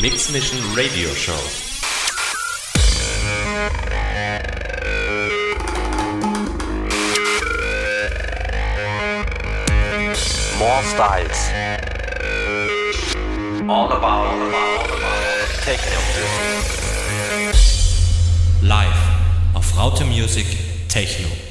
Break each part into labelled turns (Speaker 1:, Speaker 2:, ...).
Speaker 1: Mix Mission Radio Show.
Speaker 2: More styles. All about techno
Speaker 3: Live auf Raute Music Techno.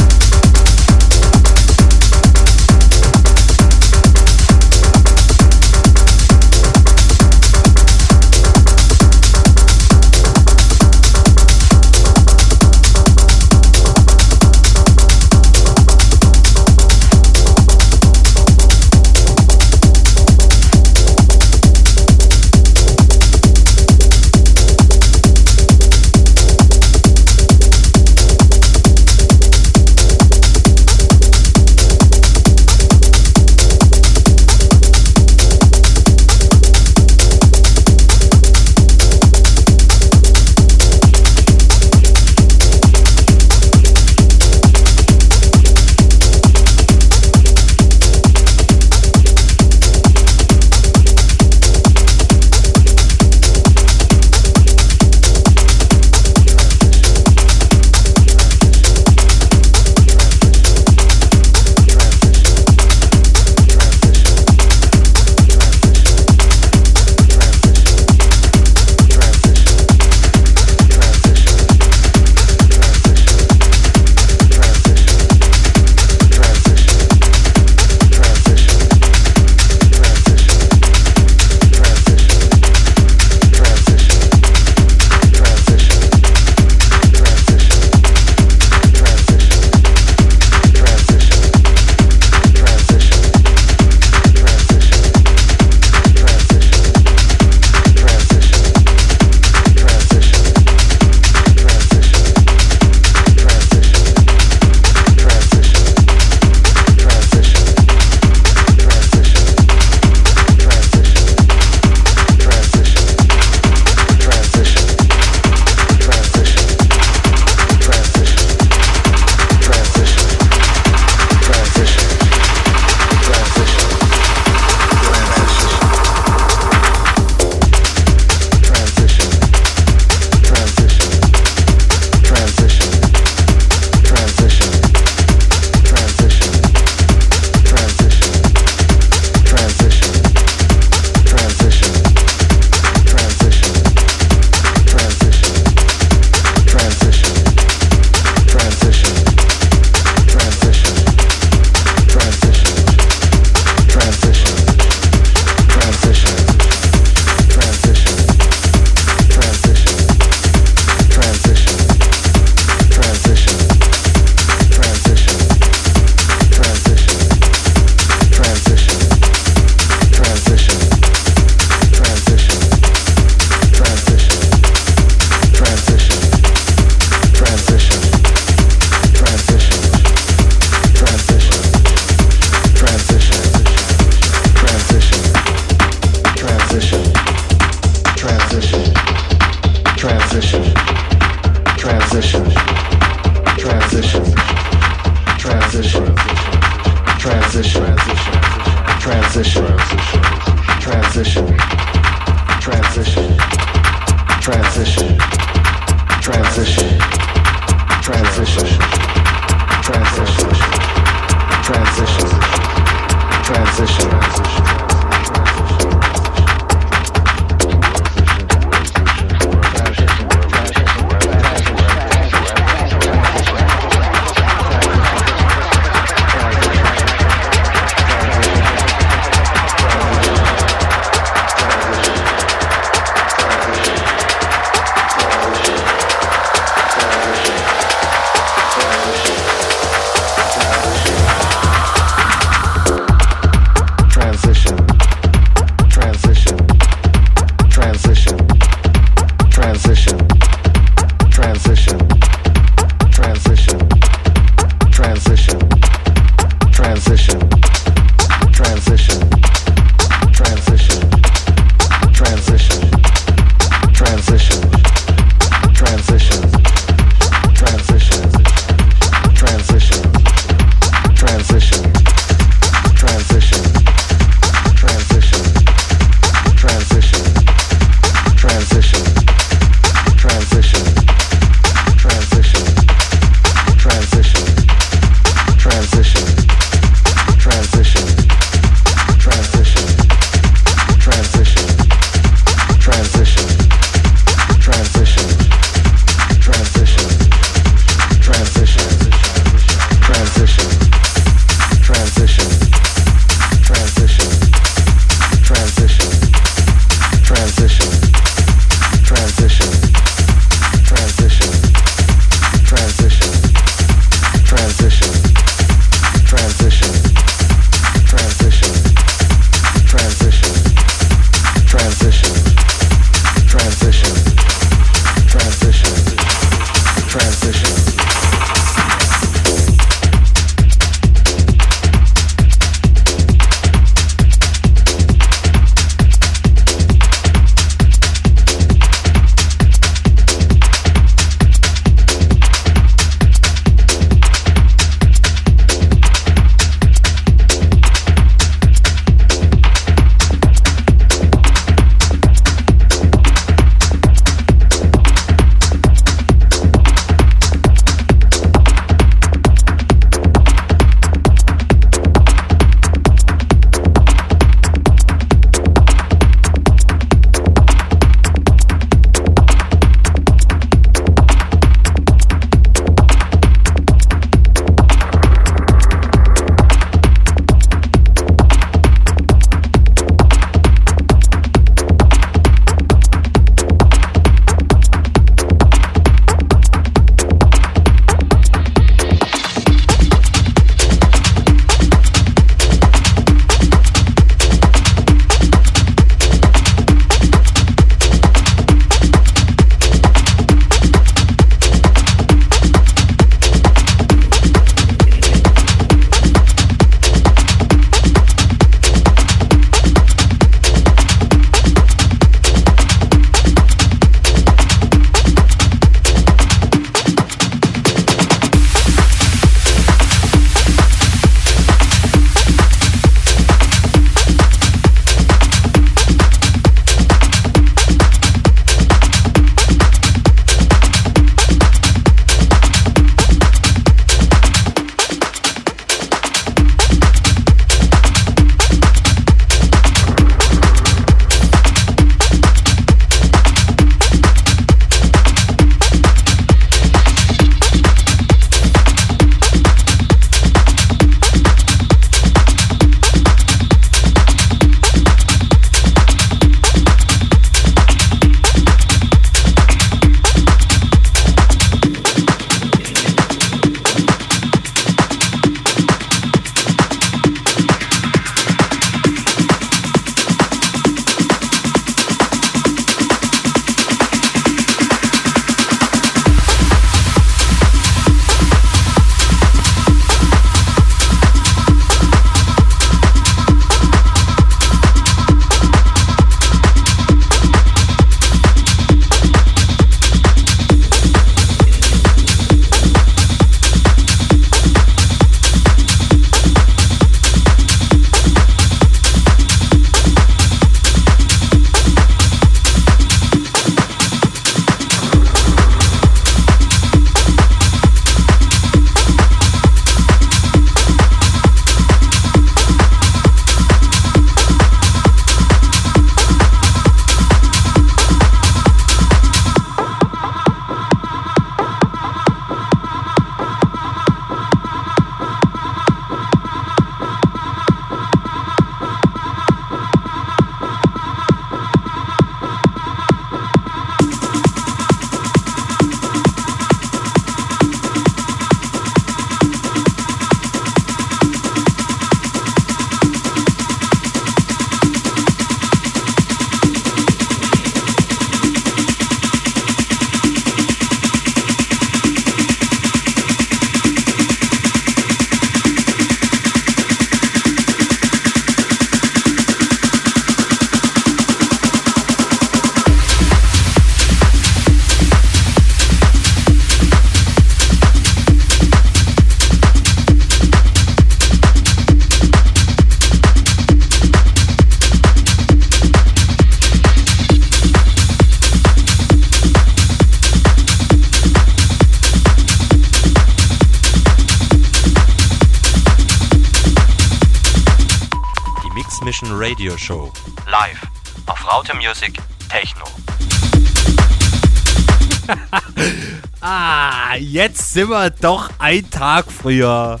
Speaker 2: Jetzt sind wir doch ein Tag früher.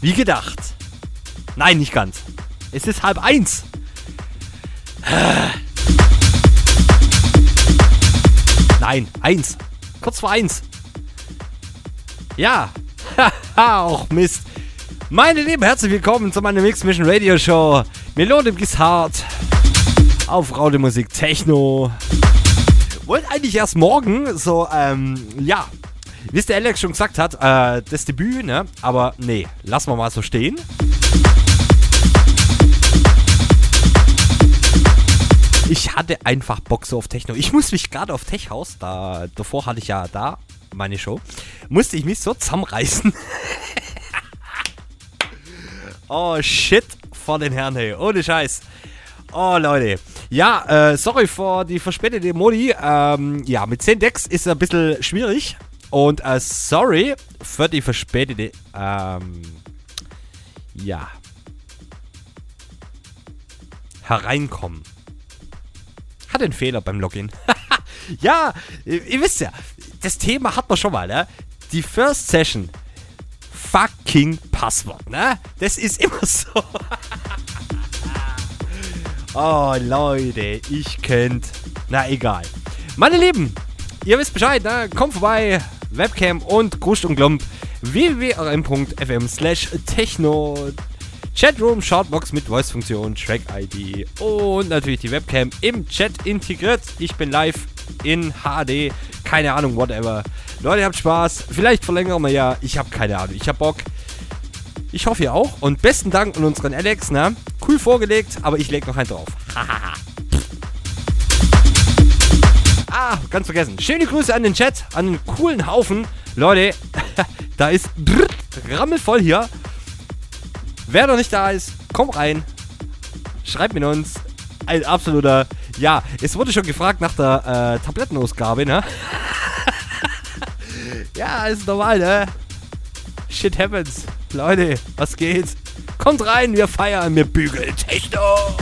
Speaker 2: Wie gedacht. Nein, nicht ganz. Es ist halb eins. Nein, eins. Kurz vor eins. Ja. Auch Mist. Meine Lieben, herzlich willkommen zu meiner Mix Mission Radio Show. Melode im Gishart. Auf Raude Musik Techno. Wollte eigentlich erst morgen so, ähm, ja. Wie es der Alex schon gesagt hat, äh, das Debüt, ne? Aber nee, lassen wir mal so stehen. Ich hatte einfach Bock so auf Techno. Ich muss mich gerade auf Tech House, da, davor hatte ich ja da meine Show, musste ich mich so zusammenreißen. oh shit, vor den Herren, hey, ohne Scheiß. Oh Leute, ja, äh, sorry für die verspätete Modi. Ähm, ja, mit 10 Decks ist es ein bisschen schwierig. Und äh, sorry für die verspätete, ähm, ja, hereinkommen. Hat einen Fehler beim Login. ja, ihr, ihr wisst ja, das Thema hat man schon mal, ne? Die First Session. Fucking Passwort, ne? Das ist immer so. oh, Leute, ich könnt. Na, egal. Meine Lieben, ihr wisst Bescheid, ne? Kommt vorbei. Webcam und Gruscht und Glump. www.rm.fm slash techno. Chatroom, Shoutbox mit Voice-Funktion, Track-ID und natürlich die Webcam im Chat integriert. Ich bin live in HD, keine Ahnung, whatever. Leute, habt Spaß. Vielleicht verlängern wir ja. Ich habe keine Ahnung. Ich habe Bock. Ich hoffe ihr auch. Und besten Dank an unseren Alex, ne? Cool vorgelegt, aber ich leg noch einen drauf. ah, ganz vergessen. Schöne Grüße an den Chat, an den coolen Haufen. Leute, da ist rammelvoll hier. Wer noch nicht da ist, komm rein. Schreibt mit uns. Ein absoluter. Ja, es wurde schon gefragt nach der äh, Tablettenausgabe, ne? ja, ist normal, ne? Shit happens. Leute, was geht? Kommt rein, wir feiern, wir bügeln Techno.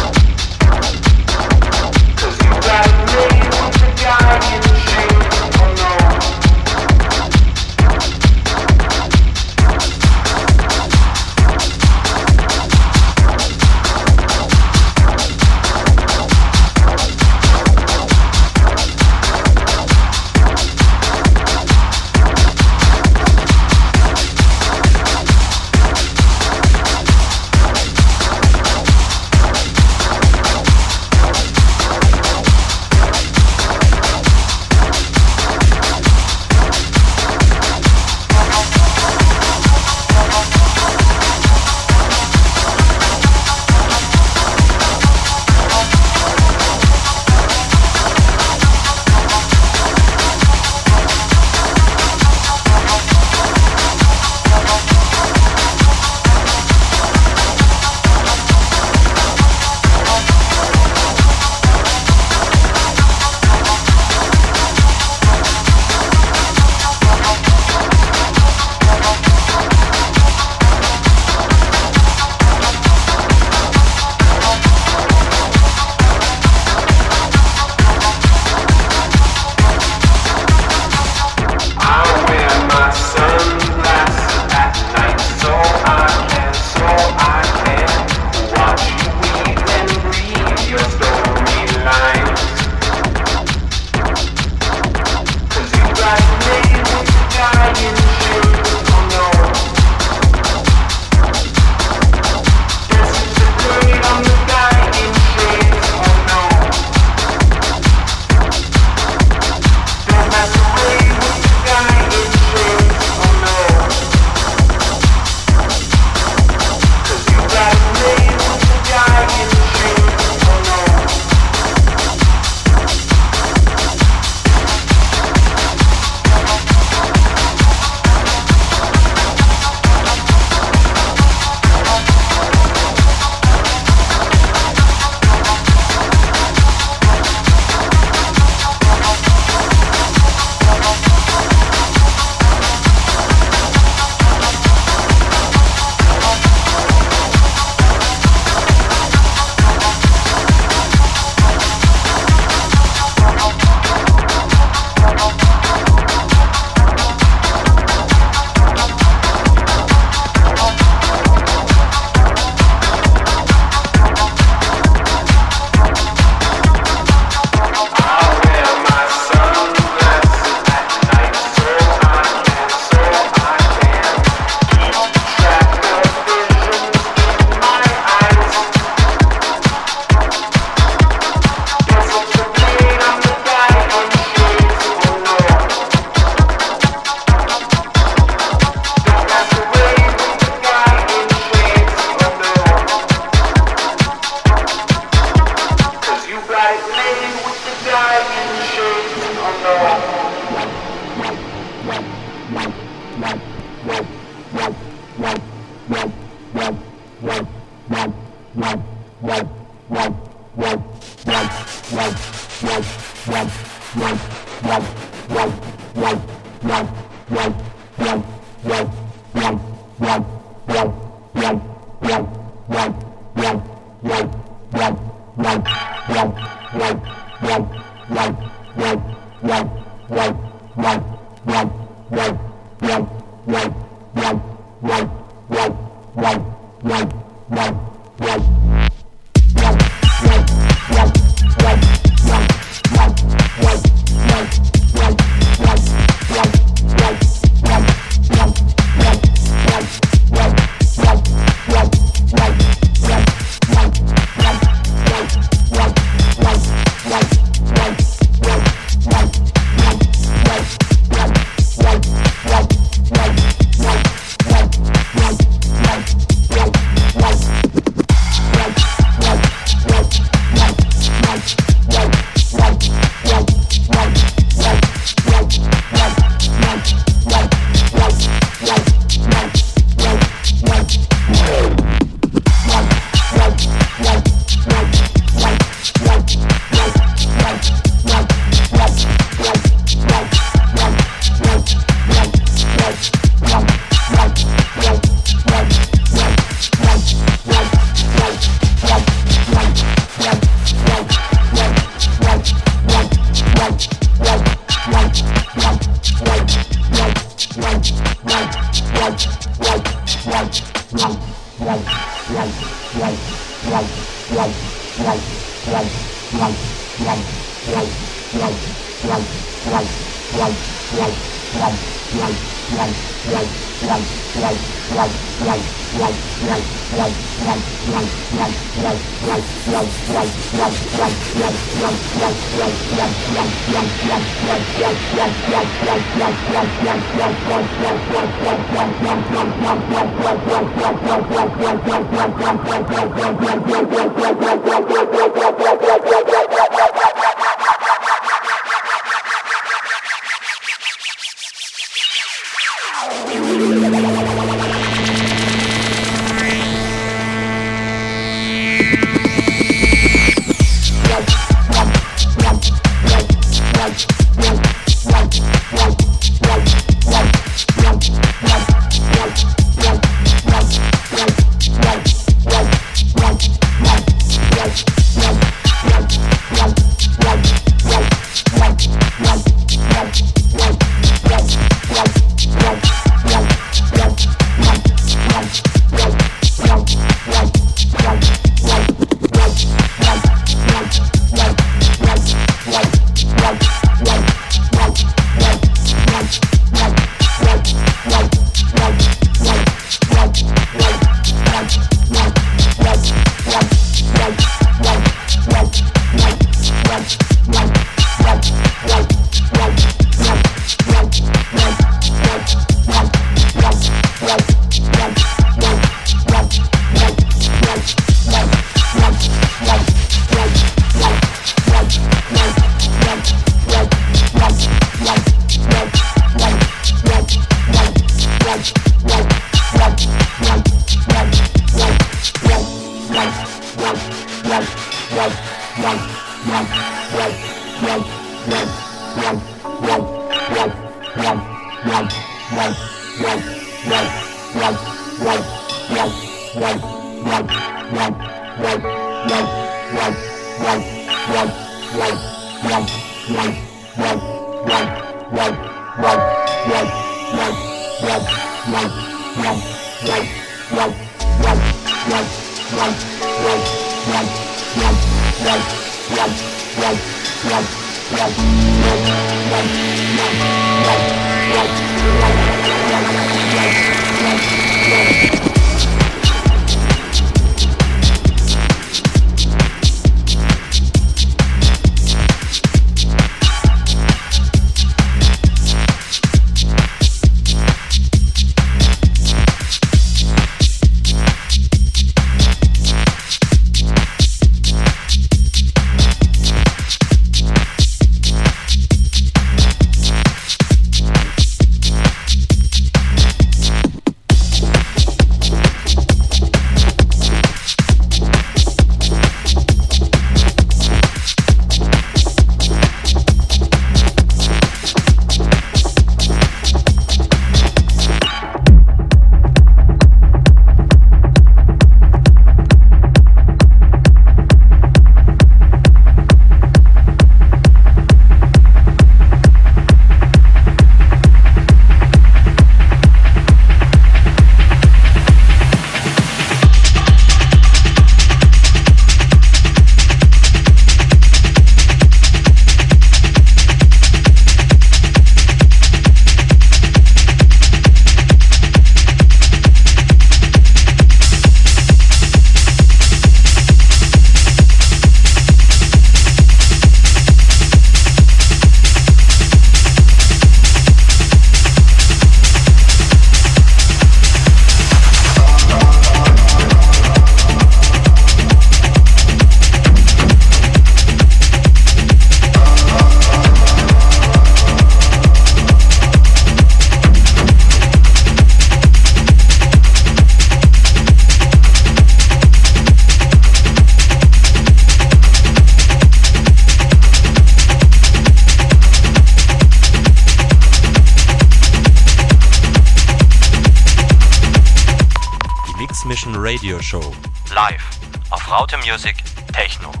Speaker 3: Show.
Speaker 4: Live auf Raute Music Techno.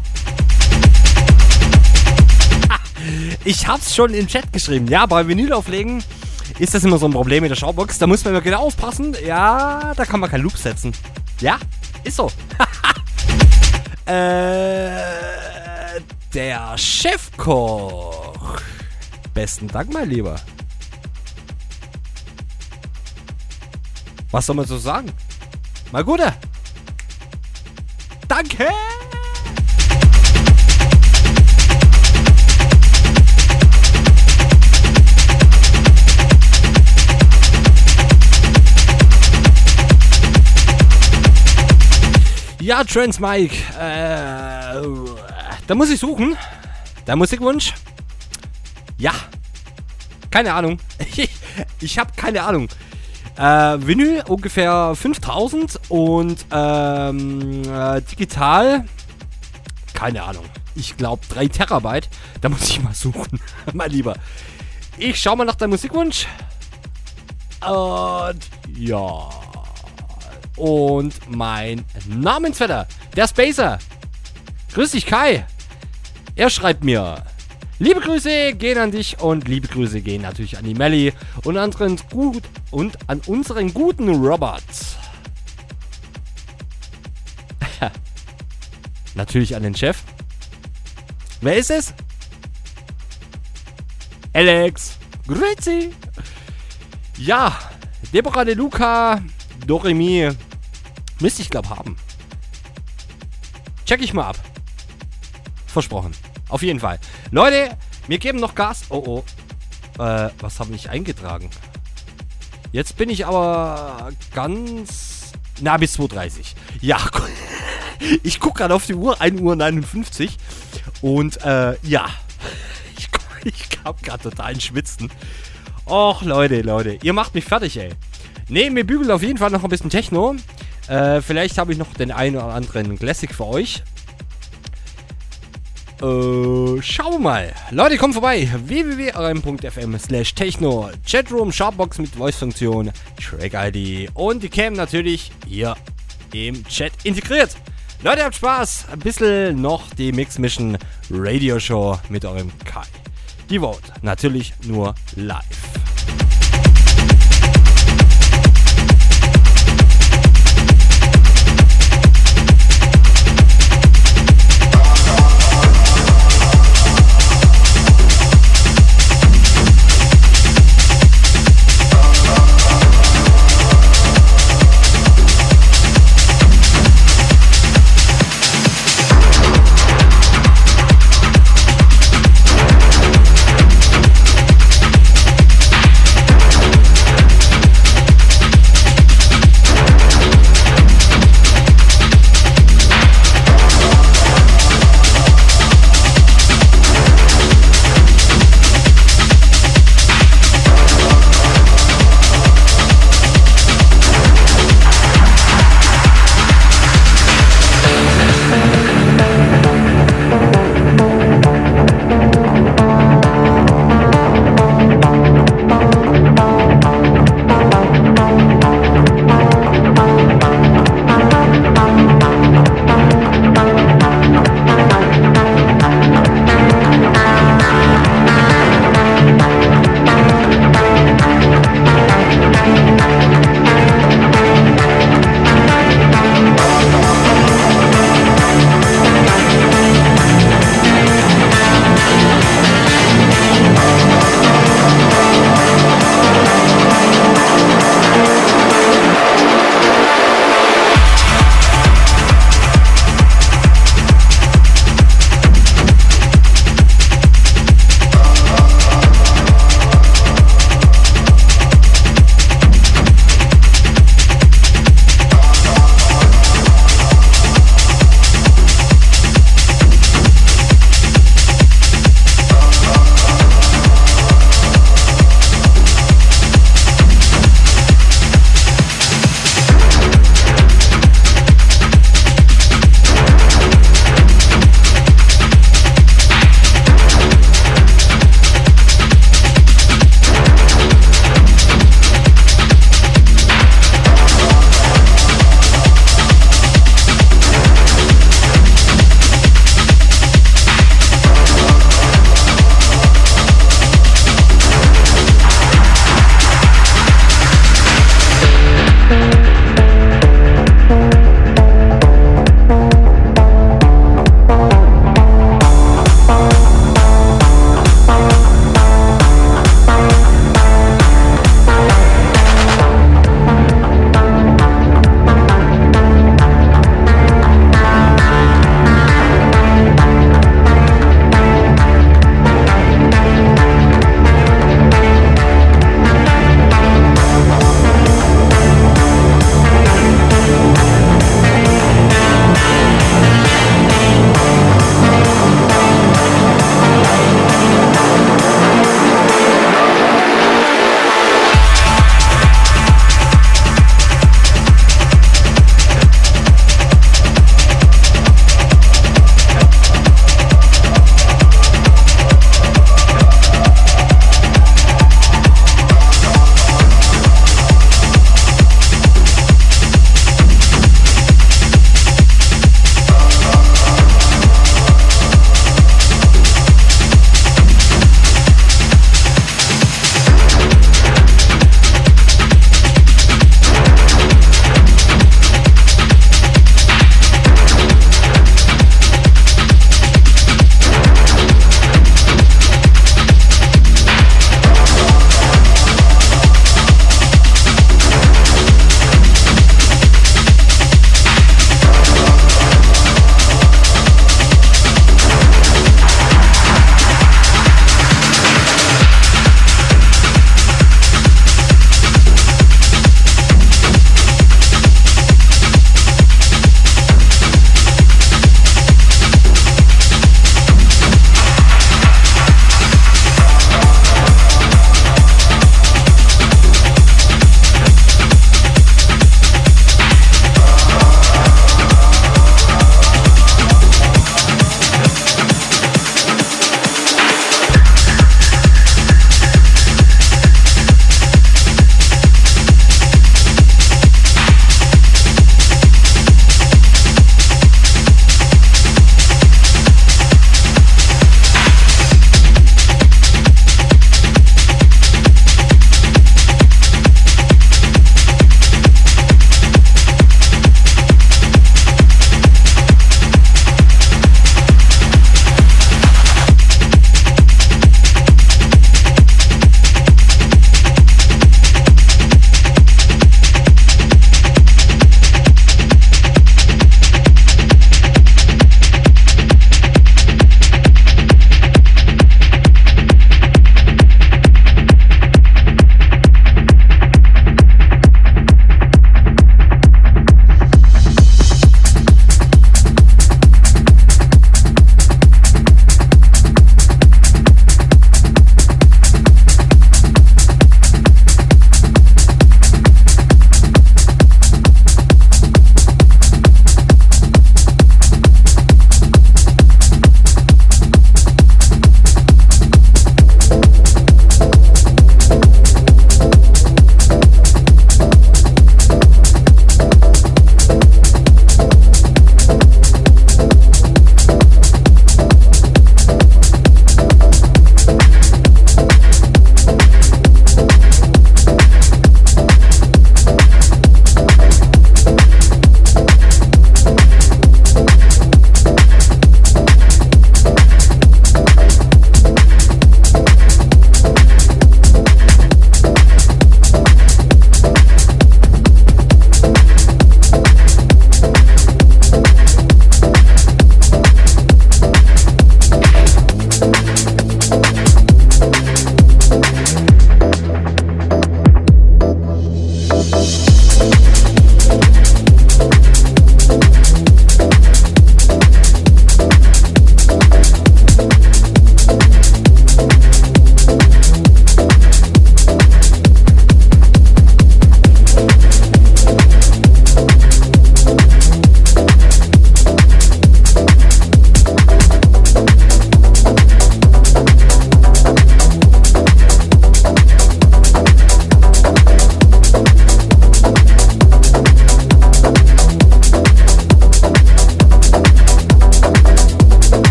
Speaker 2: Ich hab's schon im Chat geschrieben. Ja, bei Vinyl auflegen ist das immer so ein Problem mit der Showbox. Da muss man immer genau aufpassen. Ja, da kann man keinen Loop setzen. Ja, ist so. äh, der Chefkoch. Besten Dank, mein Lieber. Was soll man so sagen? Mal Gute. Danke. Ja, Trans Mike. Äh, da muss ich suchen. Der Musikwunsch. Ja. Keine Ahnung. Ich, ich habe keine Ahnung. Äh, Vinyl ungefähr 5000 und ähm, äh, digital. Keine Ahnung. Ich glaube 3 Terabyte. Da muss ich mal suchen. mein Lieber. Ich schau mal nach deinem Musikwunsch. Und ja. Und mein Namensvetter, der Spacer. Grüß dich, Kai. Er schreibt mir. Liebe Grüße gehen an dich und liebe Grüße gehen natürlich an die Melli und anderen gut und an unseren guten Robert. natürlich an den Chef. Wer ist es? Alex. Grüezi. Ja, Deborah De Luca, Doremi. Müsste ich glaube haben. Check ich mal ab. Versprochen. Auf jeden Fall. Leute, wir geben noch Gas. Oh oh. Äh, was habe ich eingetragen? Jetzt bin ich aber ganz. Na, bis 2.30. Ja, ich gucke gerade auf die Uhr, 1 Uhr 59. Und äh, ja. Ich, ich hab gerade total Schwitzen. Och, Leute, Leute, ihr macht mich fertig, ey. Ne, wir bügeln auf jeden Fall noch ein bisschen Techno. Äh, vielleicht habe ich noch den einen oder anderen Classic für euch. Äh, schauen wir mal. Leute, kommt vorbei. www.rm.fm slash techno. Chatroom, Sharpbox mit Voice-Funktion, Track-ID und die Cam natürlich hier im Chat integriert. Leute, habt Spaß. Ein bisschen noch die Mix Mission Radio Show mit eurem Kai. Die Vote natürlich nur live.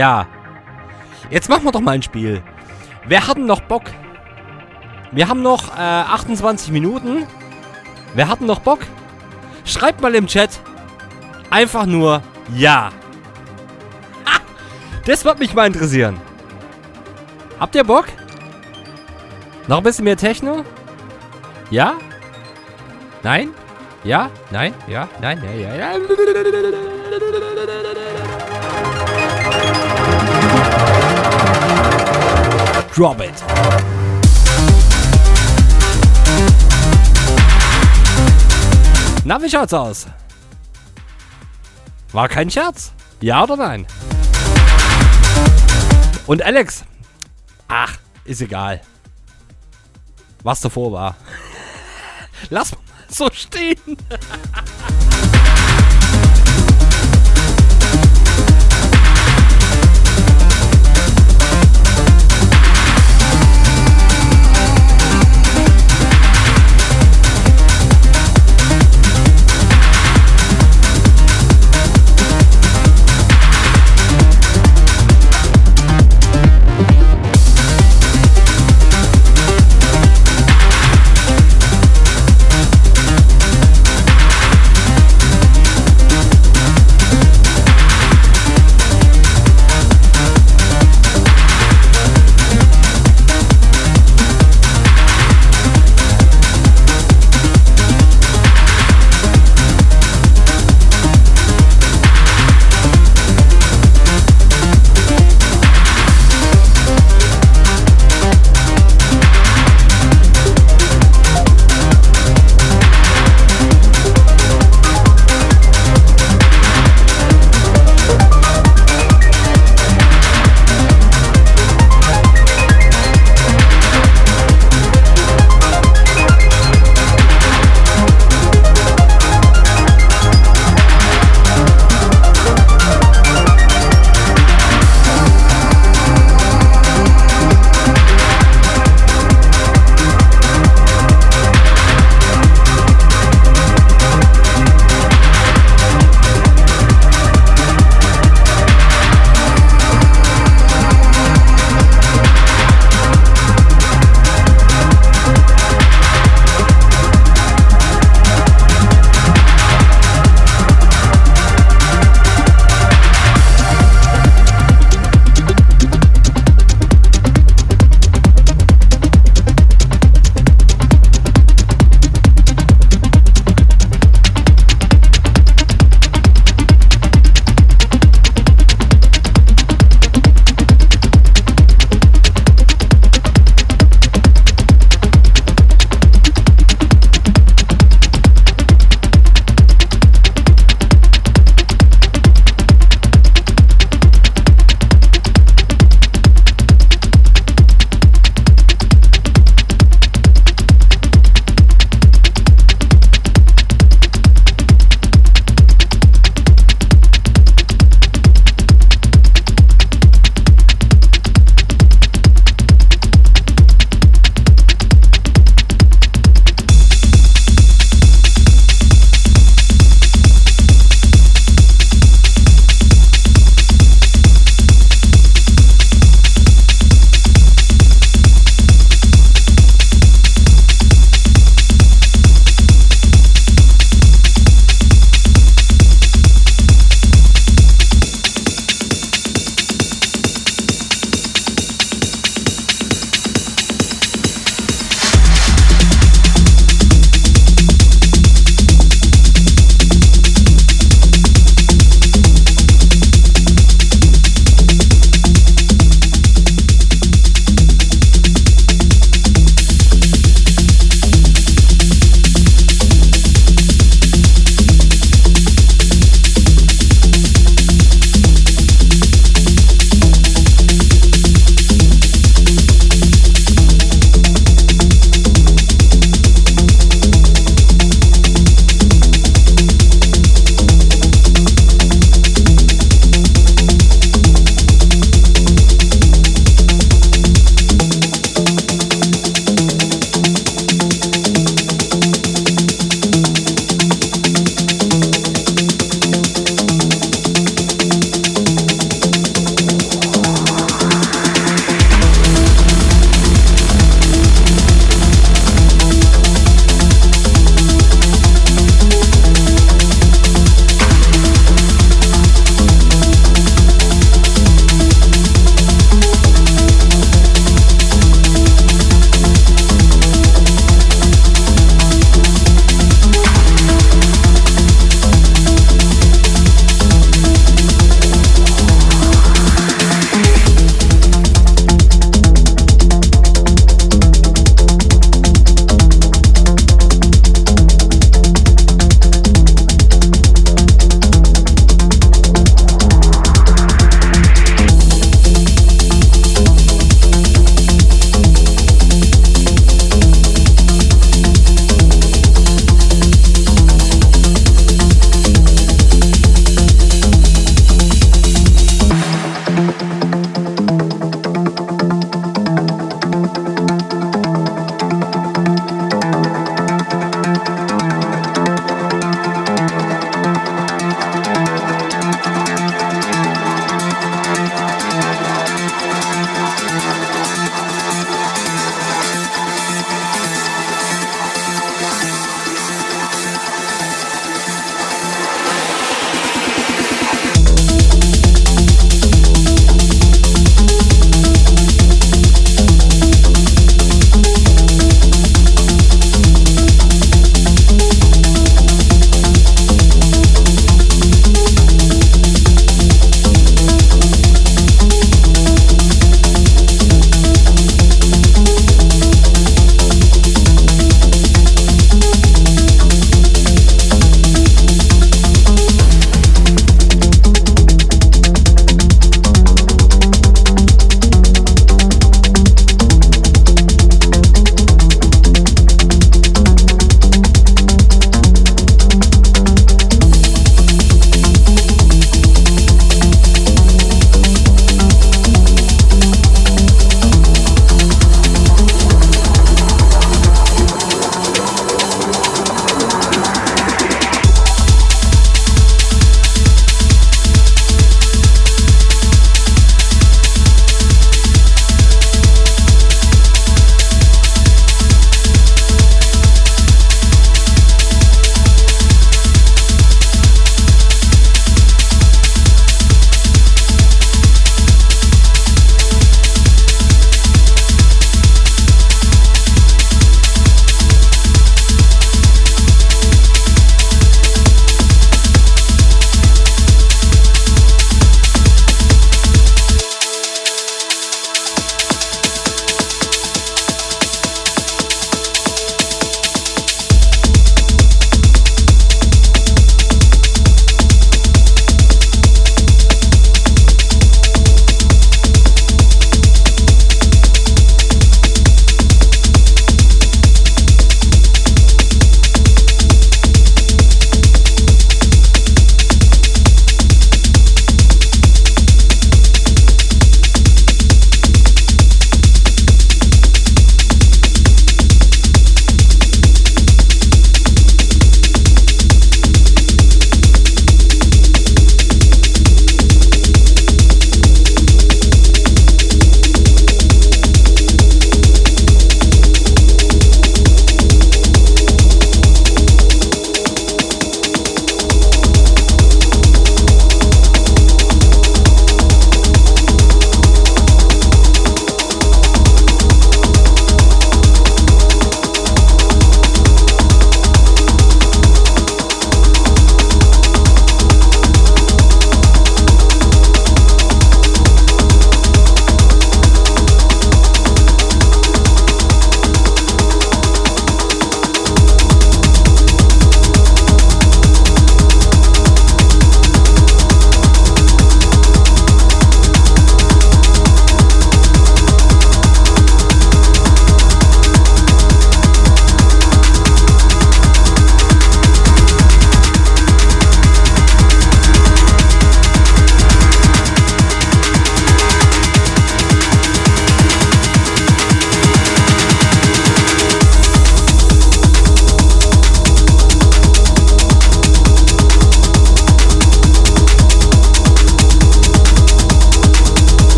Speaker 2: Ja. Jetzt machen wir doch mal ein Spiel. Wer hat denn noch Bock? Wir haben noch äh, 28 Minuten. Wer hat denn noch Bock? Schreibt mal im Chat. Einfach nur Ja. Ha! Das wird mich mal interessieren. Habt ihr Bock? Noch ein bisschen mehr Techno? Ja? Nein? Ja? Nein? Ja? Nein? Ja? Ja? ja. Drop it. Na, wie schaut's aus? War kein Scherz? Ja oder nein? Und Alex? Ach, ist egal. Was davor war. Lass mal so stehen.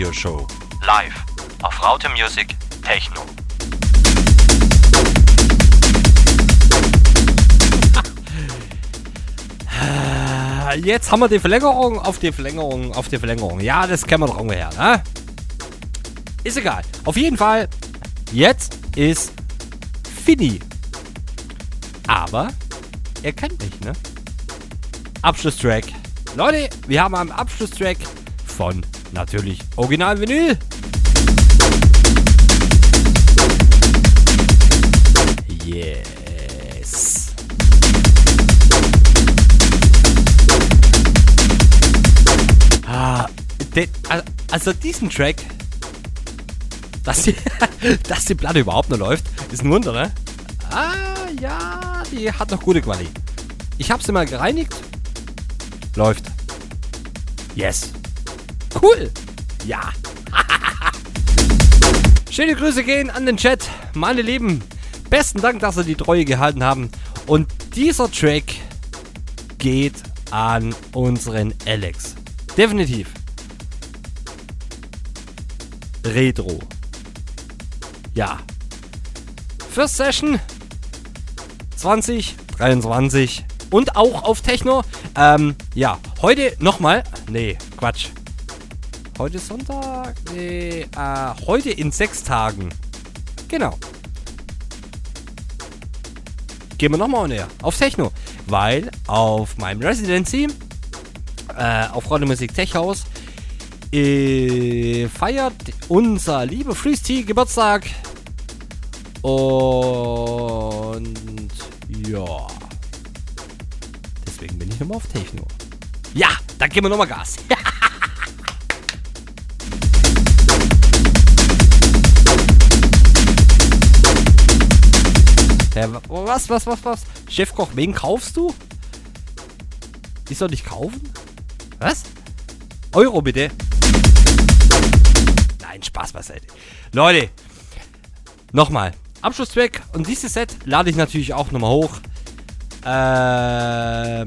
Speaker 3: Radio Show.
Speaker 4: Live auf Raute Music Techno.
Speaker 2: Jetzt haben wir die Verlängerung auf die Verlängerung auf die Verlängerung. Ja, das kennen wir doch ungefähr, ne? Ist egal. Auf jeden Fall, jetzt ist Fini. Aber er kennt mich, ne? Abschlusstrack. Leute, wir haben einen Abschlusstrack von natürlich Original Vinyl. Yes. Ah, al- also diesen Track, dass die, dass die Platte überhaupt noch läuft, ist ein Wunder, ne? Ah, ja, die hat noch gute Quali. Ich habe sie mal gereinigt. Läuft. Yes. Cool. Ja. Schöne Grüße gehen an den Chat. Meine Lieben, besten Dank, dass Sie die Treue gehalten haben. Und dieser Track geht an unseren Alex. Definitiv. Retro. Ja. First Session 2023 und auch auf Techno. Ähm, ja, heute nochmal. Nee, Quatsch. Heute ist Sonntag. Nee, äh, heute in sechs Tagen. Genau. Gehen wir nochmal näher auf Techno. Weil auf meinem Residency, äh, auf Radio Musik Tech House, äh, feiert unser lieber Freeze Geburtstag. Und ja. Deswegen bin ich nochmal auf Techno. Ja, dann geben wir nochmal Gas. Hä, wa- was, was, was, was? Chefkoch, wen kaufst du? Ich soll dich kaufen? Was? Euro bitte. Nein, Spaß beiseite. Leute, nochmal. Abschlusstrack und dieses Set lade ich natürlich auch nochmal hoch. Ähm,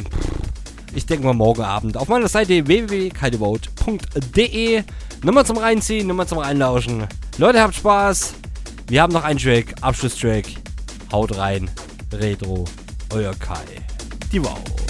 Speaker 2: ich denke mal morgen Abend auf meiner Seite www.kaltevote.de. Nummer zum Reinziehen, Nummer zum Reinlauschen. Leute, habt Spaß. Wir haben noch einen Track, Abschlusstrack. Haut rein. Retro. Euer Kai. Die Vote.